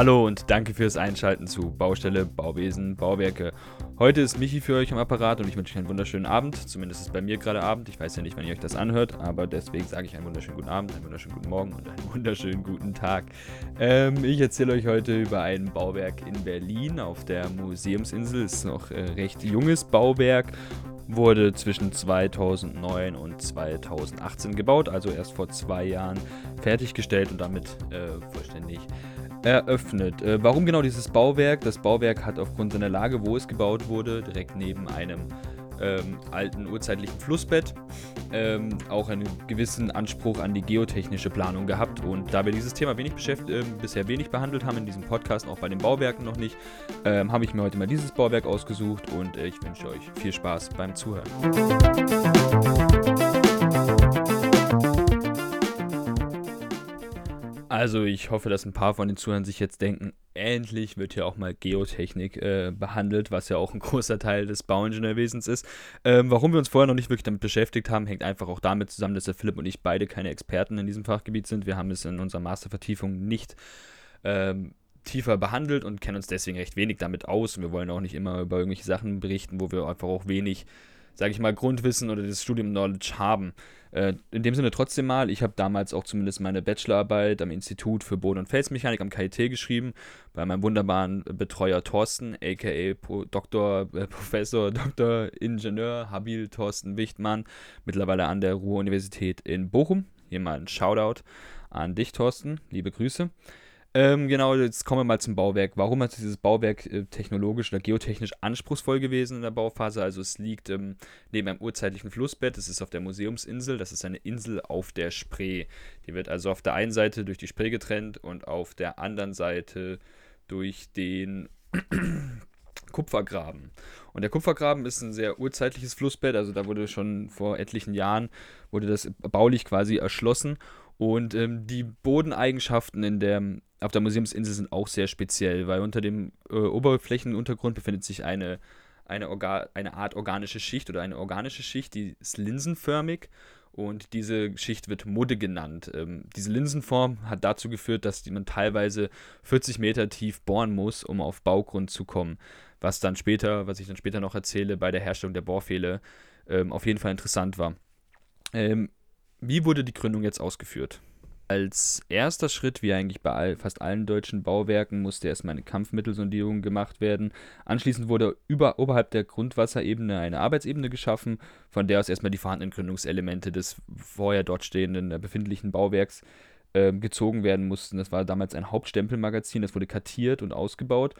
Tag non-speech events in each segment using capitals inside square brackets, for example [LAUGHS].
Hallo und danke fürs Einschalten zu Baustelle, Bauwesen, Bauwerke. Heute ist Michi für euch am Apparat und ich wünsche euch einen wunderschönen Abend. Zumindest ist bei mir gerade Abend. Ich weiß ja nicht, wann ihr euch das anhört, aber deswegen sage ich einen wunderschönen guten Abend, einen wunderschönen guten Morgen und einen [LAUGHS] wunderschönen guten Tag. Ähm, ich erzähle euch heute über ein Bauwerk in Berlin auf der Museumsinsel. Es ist noch äh, recht junges Bauwerk wurde zwischen 2009 und 2018 gebaut, also erst vor zwei Jahren fertiggestellt und damit äh, vollständig eröffnet. Äh, warum genau dieses Bauwerk? Das Bauwerk hat aufgrund seiner Lage, wo es gebaut wurde, direkt neben einem ähm, alten urzeitlichen Flussbett, ähm, auch einen gewissen Anspruch an die geotechnische Planung gehabt. Und da wir dieses Thema wenig äh, bisher wenig behandelt haben in diesem Podcast, auch bei den Bauwerken noch nicht, ähm, habe ich mir heute mal dieses Bauwerk ausgesucht und äh, ich wünsche euch viel Spaß beim Zuhören. Also ich hoffe, dass ein paar von den Zuhörern sich jetzt denken, endlich wird hier auch mal Geotechnik äh, behandelt, was ja auch ein [LAUGHS] großer Teil des Bauingenieurwesens ist. Ähm, warum wir uns vorher noch nicht wirklich damit beschäftigt haben, hängt einfach auch damit zusammen, dass der Philipp und ich beide keine Experten in diesem Fachgebiet sind. Wir haben es in unserer Mastervertiefung nicht ähm, tiefer behandelt und kennen uns deswegen recht wenig damit aus. Und wir wollen auch nicht immer über irgendwelche Sachen berichten, wo wir einfach auch wenig sage ich mal, Grundwissen oder das Studium-Knowledge haben. Äh, in dem Sinne trotzdem mal, ich habe damals auch zumindest meine Bachelorarbeit am Institut für Boden- und Felsmechanik am KIT geschrieben, bei meinem wunderbaren Betreuer Thorsten, a.k.a. Pro Doktor, äh, Professor, [LAUGHS] Doktor, Ingenieur, Habil Thorsten Wichtmann, mittlerweile an der Ruhr-Universität in Bochum. Hier mal ein Shoutout an dich, Thorsten. Liebe Grüße. Ähm, genau, jetzt kommen wir mal zum Bauwerk. Warum ist dieses Bauwerk äh, technologisch oder geotechnisch anspruchsvoll gewesen in der Bauphase? Also es liegt ähm, neben einem urzeitlichen Flussbett, es ist auf der Museumsinsel, das ist eine Insel auf der Spree. Die wird also auf der einen Seite durch die Spree getrennt und auf der anderen Seite durch den [CLEARS THROAT] Kupfergraben. Und der Kupfergraben ist ein sehr urzeitliches Flussbett, also da wurde schon vor etlichen Jahren, wurde das baulich quasi erschlossen und ähm, die Bodeneigenschaften in der, auf der Museumsinsel sind auch sehr speziell, weil unter dem äh, Oberflächenuntergrund befindet sich eine, eine, eine Art organische Schicht oder eine organische Schicht, die ist linsenförmig und diese Schicht wird Mudde genannt. Ähm, diese Linsenform hat dazu geführt, dass man teilweise 40 Meter tief bohren muss, um auf Baugrund zu kommen. Was dann später, was ich dann später noch erzähle, bei der Herstellung der Bohrfehle ähm, auf jeden Fall interessant war. Ähm, wie wurde die Gründung jetzt ausgeführt? Als erster Schritt, wie eigentlich bei all, fast allen deutschen Bauwerken, musste erstmal eine Kampfmittelsondierung gemacht werden. Anschließend wurde über, oberhalb der Grundwasserebene eine Arbeitsebene geschaffen, von der aus erstmal die vorhandenen Gründungselemente des vorher dort stehenden, äh, befindlichen Bauwerks äh, gezogen werden mussten. Das war damals ein Hauptstempelmagazin, das wurde kartiert und ausgebaut.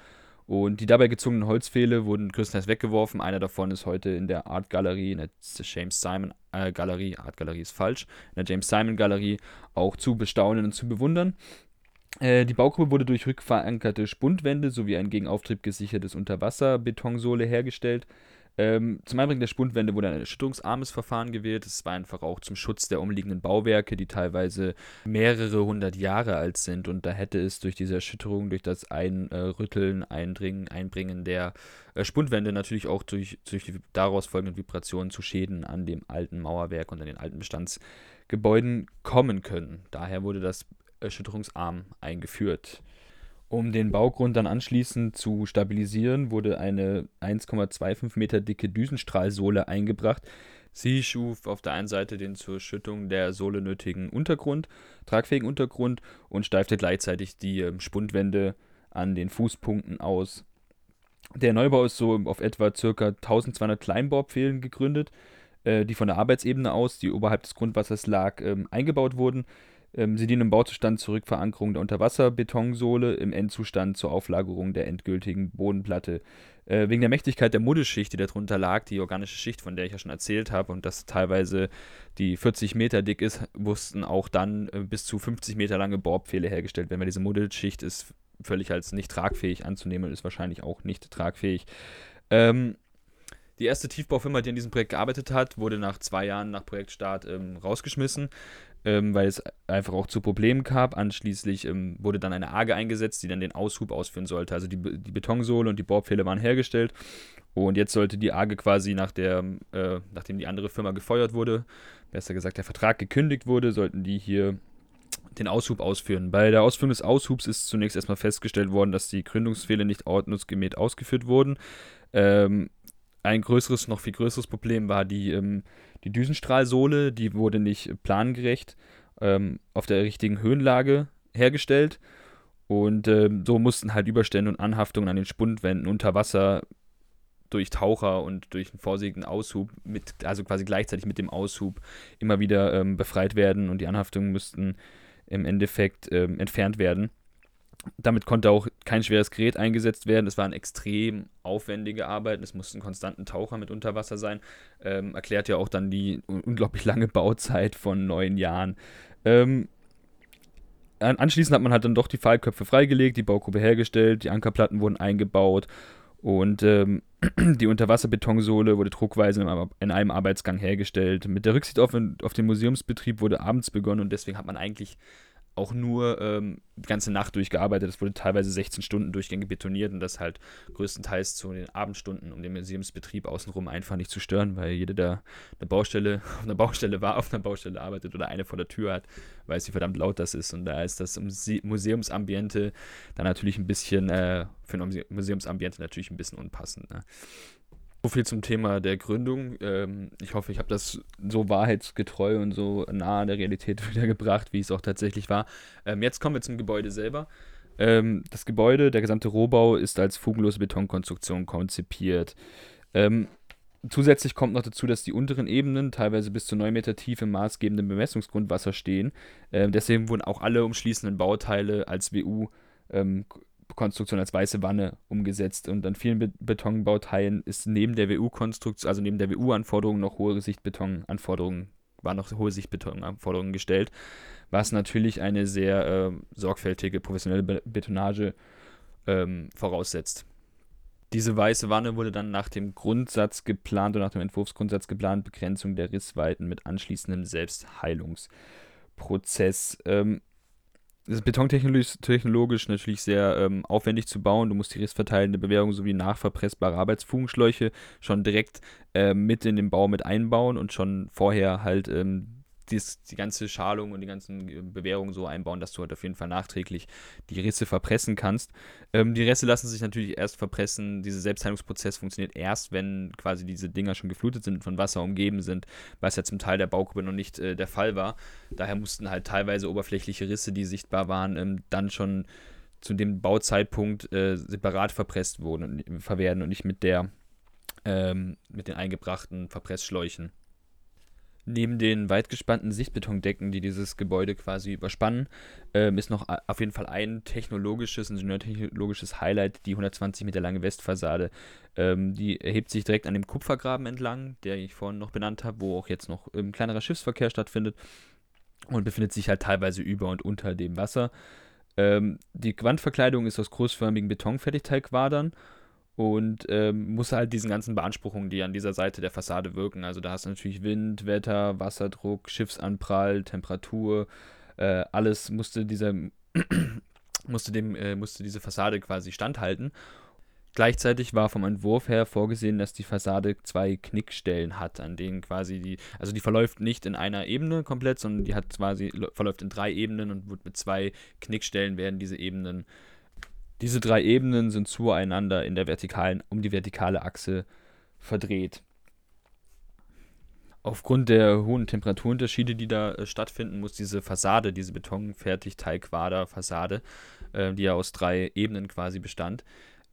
Und die dabei gezogenen Holzpfähle wurden größtenteils weggeworfen. Einer davon ist heute in der Art Galerie, in der James Simon äh, Galerie, Art Galerie ist falsch, in der James Simon Galerie auch zu bestaunen und zu bewundern. Äh, die Baugruppe wurde durch rückverankerte Spundwände sowie ein gegen Auftrieb gesichertes Unterwasserbetonsohle hergestellt. Ähm, zum Einbringen der Spundwände wurde ein erschütterungsarmes Verfahren gewählt. Es war einfach auch zum Schutz der umliegenden Bauwerke, die teilweise mehrere hundert Jahre alt sind. Und da hätte es durch diese Erschütterung, durch das Einrütteln, Eindringen, Einbringen der äh, Spundwände natürlich auch durch, durch die daraus folgenden Vibrationen zu Schäden an dem alten Mauerwerk und an den alten Bestandsgebäuden kommen können. Daher wurde das erschütterungsarm eingeführt. Um den Baugrund dann anschließend zu stabilisieren, wurde eine 1,25 Meter dicke Düsenstrahlsohle eingebracht. Sie schuf auf der einen Seite den zur Schüttung der Sohle nötigen Untergrund, tragfähigen Untergrund und steifte gleichzeitig die ähm, Spundwände an den Fußpunkten aus. Der Neubau ist so auf etwa ca. 1200 Kleinbaupfählen gegründet, äh, die von der Arbeitsebene aus, die oberhalb des Grundwassers lag, ähm, eingebaut wurden. Ähm, sie dienen im Bauzustand zur Rückverankerung der Unterwasserbetonsohle, im Endzustand zur Auflagerung der endgültigen Bodenplatte. Äh, wegen der Mächtigkeit der Muddelschicht, die darunter lag, die organische Schicht, von der ich ja schon erzählt habe, und das teilweise die 40 Meter dick ist, mussten auch dann äh, bis zu 50 Meter lange Bohrpfähle hergestellt werden, weil diese Muddelschicht ist völlig als nicht tragfähig anzunehmen und ist wahrscheinlich auch nicht tragfähig. Ähm, die erste Tiefbaufirma, die an diesem Projekt gearbeitet hat, wurde nach zwei Jahren nach Projektstart ähm, rausgeschmissen ähm, weil es einfach auch zu Problemen gab. Anschließend ähm, wurde dann eine Arge eingesetzt, die dann den Aushub ausführen sollte. Also die, die Betonsohle und die Bohrpfähle waren hergestellt und jetzt sollte die Arge quasi nach der, äh, nachdem die andere Firma gefeuert wurde, besser gesagt der Vertrag gekündigt wurde, sollten die hier den Aushub ausführen. Bei der Ausführung des Aushubs ist zunächst erstmal festgestellt worden, dass die Gründungsfehler nicht ordnungsgemäß ausgeführt wurden. Ähm, ein größeres, noch viel größeres Problem war die, ähm, die Düsenstrahlsohle, die wurde nicht plangerecht ähm, auf der richtigen Höhenlage hergestellt. Und ähm, so mussten halt Überstände und Anhaftungen an den Spundwänden unter Wasser durch Taucher und durch einen vorsichtigen Aushub, mit, also quasi gleichzeitig mit dem Aushub, immer wieder ähm, befreit werden und die Anhaftungen müssten im Endeffekt ähm, entfernt werden. Damit konnte auch kein schweres Gerät eingesetzt werden. Es waren extrem aufwendige Arbeiten. Es mussten konstanten Taucher mit unter Wasser sein. Ähm, erklärt ja auch dann die unglaublich lange [LAUGHS] Bauzeit von neun Jahren. Ähm, anschließend hat man halt dann doch die Pfeilköpfe freigelegt, die Baugruppe hergestellt, die Ankerplatten wurden eingebaut und ähm, [CLEARS THROAT] die Unterwasserbetonsole wurde druckweise in einem Arbeitsgang hergestellt. Mit der Rücksicht auf, auf den Museumsbetrieb wurde abends begonnen und deswegen hat man eigentlich auch nur ähm, die ganze Nacht durchgearbeitet. Es wurde teilweise 16 Stunden durchgängig betoniert und das halt größtenteils zu den Abendstunden, um den Museumsbetrieb außenrum einfach nicht zu stören, weil jeder, der eine Baustelle [LAUGHS] auf einer Baustelle war, auf einer Baustelle arbeitet oder eine vor der Tür hat, weiß, wie verdammt laut das ist. Und da ist das Museumsambiente dann natürlich ein bisschen, äh, für ein Museumsambiente natürlich ein bisschen unpassend. Ne? So viel zum Thema der Gründung. Ähm, ich hoffe, ich habe das so wahrheitsgetreu und so nah an der Realität [LAUGHS] wiedergebracht, wie es auch tatsächlich war. Ähm, jetzt kommen wir zum Gebäude selber. Ähm, das Gebäude, der gesamte Rohbau, ist als fugenlose Betonkonstruktion konzipiert. Ähm, zusätzlich kommt noch dazu, dass die unteren Ebenen teilweise bis zu 9 Meter tief im maßgebenden Bemessungsgrundwasser stehen. Ähm, deswegen wurden auch alle umschließenden Bauteile als WU Konstruktion als weiße Wanne umgesetzt. Und an vielen Be Betonbauteilen ist neben der WU-Konstruktion, also neben der WU-Anforderung noch hohe Sichtbetonanforderungen, waren noch hohe Sichtbetonanforderungen gestellt, was natürlich eine sehr äh, sorgfältige, professionelle Be Betonage ähm, voraussetzt. Diese weiße Wanne wurde dann nach dem Grundsatz geplant und nach dem Entwurfsgrundsatz geplant, Begrenzung der Rissweiten mit anschließendem Selbstheilungsprozess. Ähm, ist betontechnologisch natürlich sehr ähm, aufwendig zu bauen. Du musst die rissverteilende Bewährung sowie nachverpressbare Arbeitsfugenschläuche schon direkt äh, mit in den Bau mit einbauen und schon vorher halt ähm, dies, die ganze Schalung und die ganzen äh, Bewährungen so einbauen, dass du halt auf jeden Fall nachträglich die Risse verpressen kannst. Ähm, die Risse lassen sich natürlich erst verpressen. Dieser Selbstheilungsprozess funktioniert erst, wenn quasi diese Dinger schon geflutet sind und von Wasser umgeben sind, was ja zum Teil der Baugruppe noch nicht äh, der Fall war. Daher mussten halt teilweise oberflächliche Risse, die sichtbar waren, ähm, dann schon zu dem Bauzeitpunkt äh, separat verpresst wurden und verwerten und nicht mit der ähm, mit den eingebrachten Verpressschläuchen. Neben den weitgespannten Sichtbetondecken, die dieses Gebäude quasi überspannen, ähm, ist noch auf jeden Fall ein technologisches, ingenieurtechnologisches Highlight, die 120 Meter lange Westfassade. Ähm, die erhebt sich direkt an dem Kupfergraben entlang, der ich vorhin noch benannt habe, wo auch jetzt noch ähm, kleinerer Schiffsverkehr stattfindet und befindet sich halt teilweise über und unter dem Wasser. Ähm, die Wandverkleidung ist aus großförmigen Betonfertigteigquadern und ähm, muss halt diesen ganzen Beanspruchungen, die an dieser Seite der Fassade wirken. Also da hast du natürlich Wind, Wetter, Wasserdruck, Schiffsanprall, Temperatur, äh, alles musste dieser [CLEARS THROAT] musste dem äh, musste diese Fassade quasi standhalten. Gleichzeitig war vom Entwurf her vorgesehen, dass die Fassade zwei Knickstellen hat, an denen quasi die, also die verläuft nicht in einer Ebene komplett, sondern die hat quasi verläuft in drei Ebenen und wird mit zwei Knickstellen werden diese Ebenen diese drei Ebenen sind zueinander in der vertikalen, um die vertikale Achse verdreht. Aufgrund der hohen Temperaturunterschiede, die da äh, stattfinden, muss diese Fassade, diese Betonfertigteigquader-Fassade, äh, die ja aus drei Ebenen quasi bestand,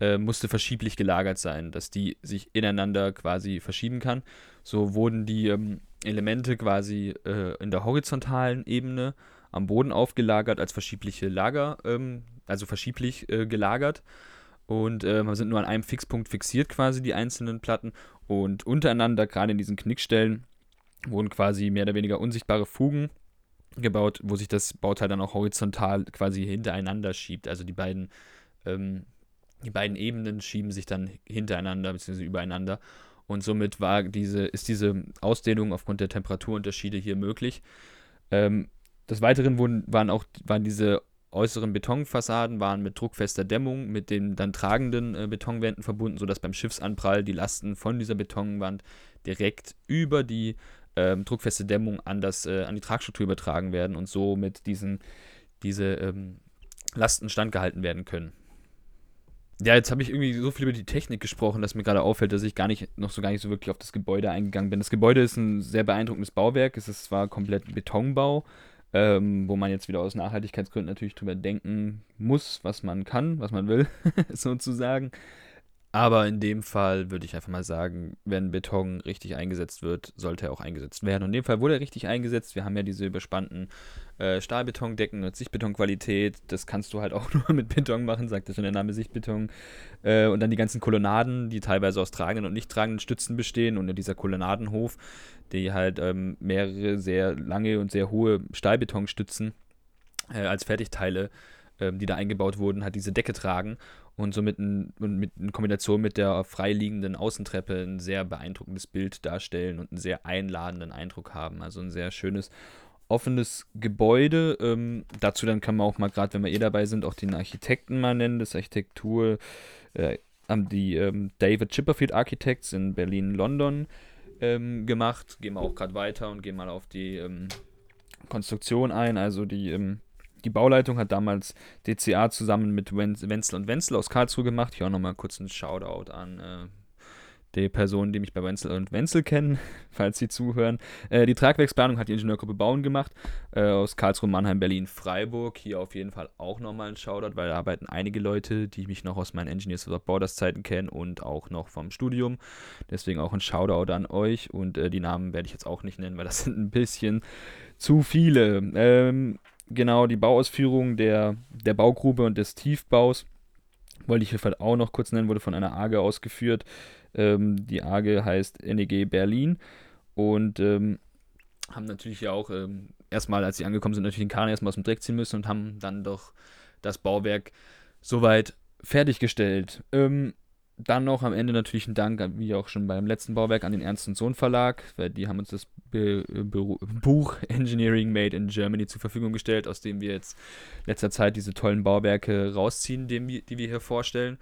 äh, musste verschieblich gelagert sein, dass die sich ineinander quasi verschieben kann. So wurden die ähm, Elemente quasi äh, in der horizontalen Ebene am Boden aufgelagert als verschiebliche Lager ähm, also verschieblich äh, gelagert. Und äh, sind nur an einem Fixpunkt fixiert quasi die einzelnen Platten. Und untereinander, gerade in diesen Knickstellen, wurden quasi mehr oder weniger unsichtbare Fugen gebaut, wo sich das Bauteil dann auch horizontal quasi hintereinander schiebt. Also die beiden, ähm, die beiden Ebenen schieben sich dann hintereinander bzw. übereinander. Und somit war diese, ist diese Ausdehnung aufgrund der Temperaturunterschiede hier möglich. Ähm, des Weiteren wurden, waren auch waren diese äußeren Betonfassaden waren mit druckfester Dämmung mit den dann tragenden äh, Betonwänden verbunden, sodass beim Schiffsanprall die Lasten von dieser Betonwand direkt über die ähm, druckfeste Dämmung an, das, äh, an die Tragstruktur übertragen werden und so mit diesen diese ähm, Lasten standgehalten werden können. Ja, jetzt habe ich irgendwie so viel über die Technik gesprochen, dass mir gerade auffällt, dass ich gar nicht noch so gar nicht so wirklich auf das Gebäude eingegangen bin. Das Gebäude ist ein sehr beeindruckendes Bauwerk. Es ist zwar komplett Betonbau, ähm, wo man jetzt wieder aus Nachhaltigkeitsgründen natürlich drüber denken muss, was man kann, was man will, [LAUGHS] sozusagen. Aber in dem Fall würde ich einfach mal sagen, wenn Beton richtig eingesetzt wird, sollte er auch eingesetzt werden. Und in dem Fall wurde er richtig eingesetzt. Wir haben ja diese überspannten äh, Stahlbetondecken und Sichtbetonqualität. Das kannst du halt auch [LAUGHS] nur mit Beton machen, sagt ja schon der Name Sichtbeton. Äh, und dann die ganzen Kolonnaden, die teilweise aus tragenden und nicht tragenden Stützen bestehen. Und dieser Kolonnadenhof, die halt ähm, mehrere sehr lange und sehr hohe Stahlbetonstützen äh, als Fertigteile, ähm, die da eingebaut wurden, hat diese Decke tragen und somit in, mit, in Kombination mit der freiliegenden Außentreppe ein sehr beeindruckendes Bild darstellen und einen sehr einladenden Eindruck haben. Also ein sehr schönes, offenes Gebäude. Ähm, dazu dann kann man auch mal, gerade wenn wir eh dabei sind, auch den Architekten mal nennen. Das Architektur äh, haben die ähm, David Chipperfield Architects in Berlin, London ähm, gemacht. Gehen wir auch gerade weiter und gehen mal auf die ähm, Konstruktion ein. Also die ähm, die Bauleitung hat damals DCA zusammen mit Wenzel und Wenzel aus Karlsruhe gemacht. Hier auch nochmal kurz ein Shoutout an äh, die Personen, die mich bei Wenzel und Wenzel kennen, [LAUGHS] falls sie zuhören. Äh, die Tragwerksplanung hat die Ingenieurgruppe Bauen gemacht, äh, aus Karlsruhe, Mannheim, Berlin, Freiburg. Hier auf jeden Fall auch nochmal ein Shoutout, weil da arbeiten einige Leute, die mich noch aus meinen Engineers of Borders Zeiten kennen und auch noch vom Studium. Deswegen auch ein Shoutout an euch und äh, die Namen werde ich jetzt auch nicht nennen, weil das [LAUGHS] sind ein bisschen zu viele. Ähm, genau die Bauausführung der, der Baugrube und des Tiefbaus wollte ich hier auch noch kurz nennen, wurde von einer AGE ausgeführt. Ähm, die AGE heißt NEG Berlin und ähm, haben natürlich ja auch ähm, erstmal, als sie angekommen sind, natürlich den Kahn erstmal aus dem Dreck ziehen müssen und haben dann doch das Bauwerk soweit fertiggestellt. Ähm, dann noch am Ende natürlich ein Dank, wie auch schon beim letzten Bauwerk, an den Ernst Sohn Verlag, weil die haben uns das Be Be Buch Engineering Made in Germany zur Verfügung gestellt, aus dem wir jetzt letzter Zeit diese tollen Bauwerke rausziehen, die, die wir hier vorstellen.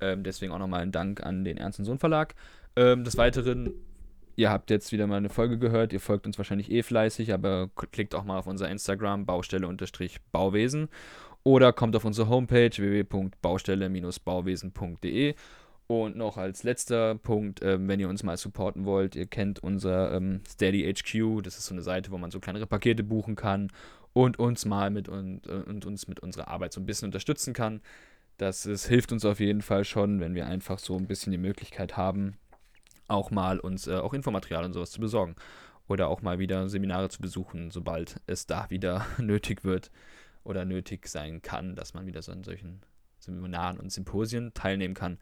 Ähm, deswegen auch nochmal ein Dank an den Ernst Sohn Verlag. Ähm, des Weiteren, ihr habt jetzt wieder mal eine Folge gehört, ihr folgt uns wahrscheinlich eh fleißig, aber klickt auch mal auf unser Instagram, Baustelle-Bauwesen oder kommt auf unsere Homepage www.baustelle-bauwesen.de und noch als letzter Punkt, ähm, wenn ihr uns mal supporten wollt, ihr kennt unser ähm, Steady HQ, das ist so eine Seite, wo man so kleinere Pakete buchen kann und uns mal mit und, und uns mit unserer Arbeit so ein bisschen unterstützen kann. Das ist, hilft uns auf jeden Fall schon, wenn wir einfach so ein bisschen die Möglichkeit haben, auch mal uns äh, auch Infomaterial und sowas zu besorgen. Oder auch mal wieder Seminare zu besuchen, sobald es da wieder [LAUGHS] nötig wird oder nötig sein kann, dass man wieder so an solchen Seminaren und Symposien teilnehmen kann.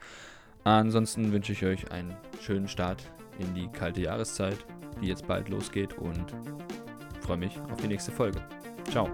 Ansonsten wünsche ich euch einen schönen Start in die kalte Jahreszeit, die jetzt bald losgeht und freue mich auf die nächste Folge. Ciao.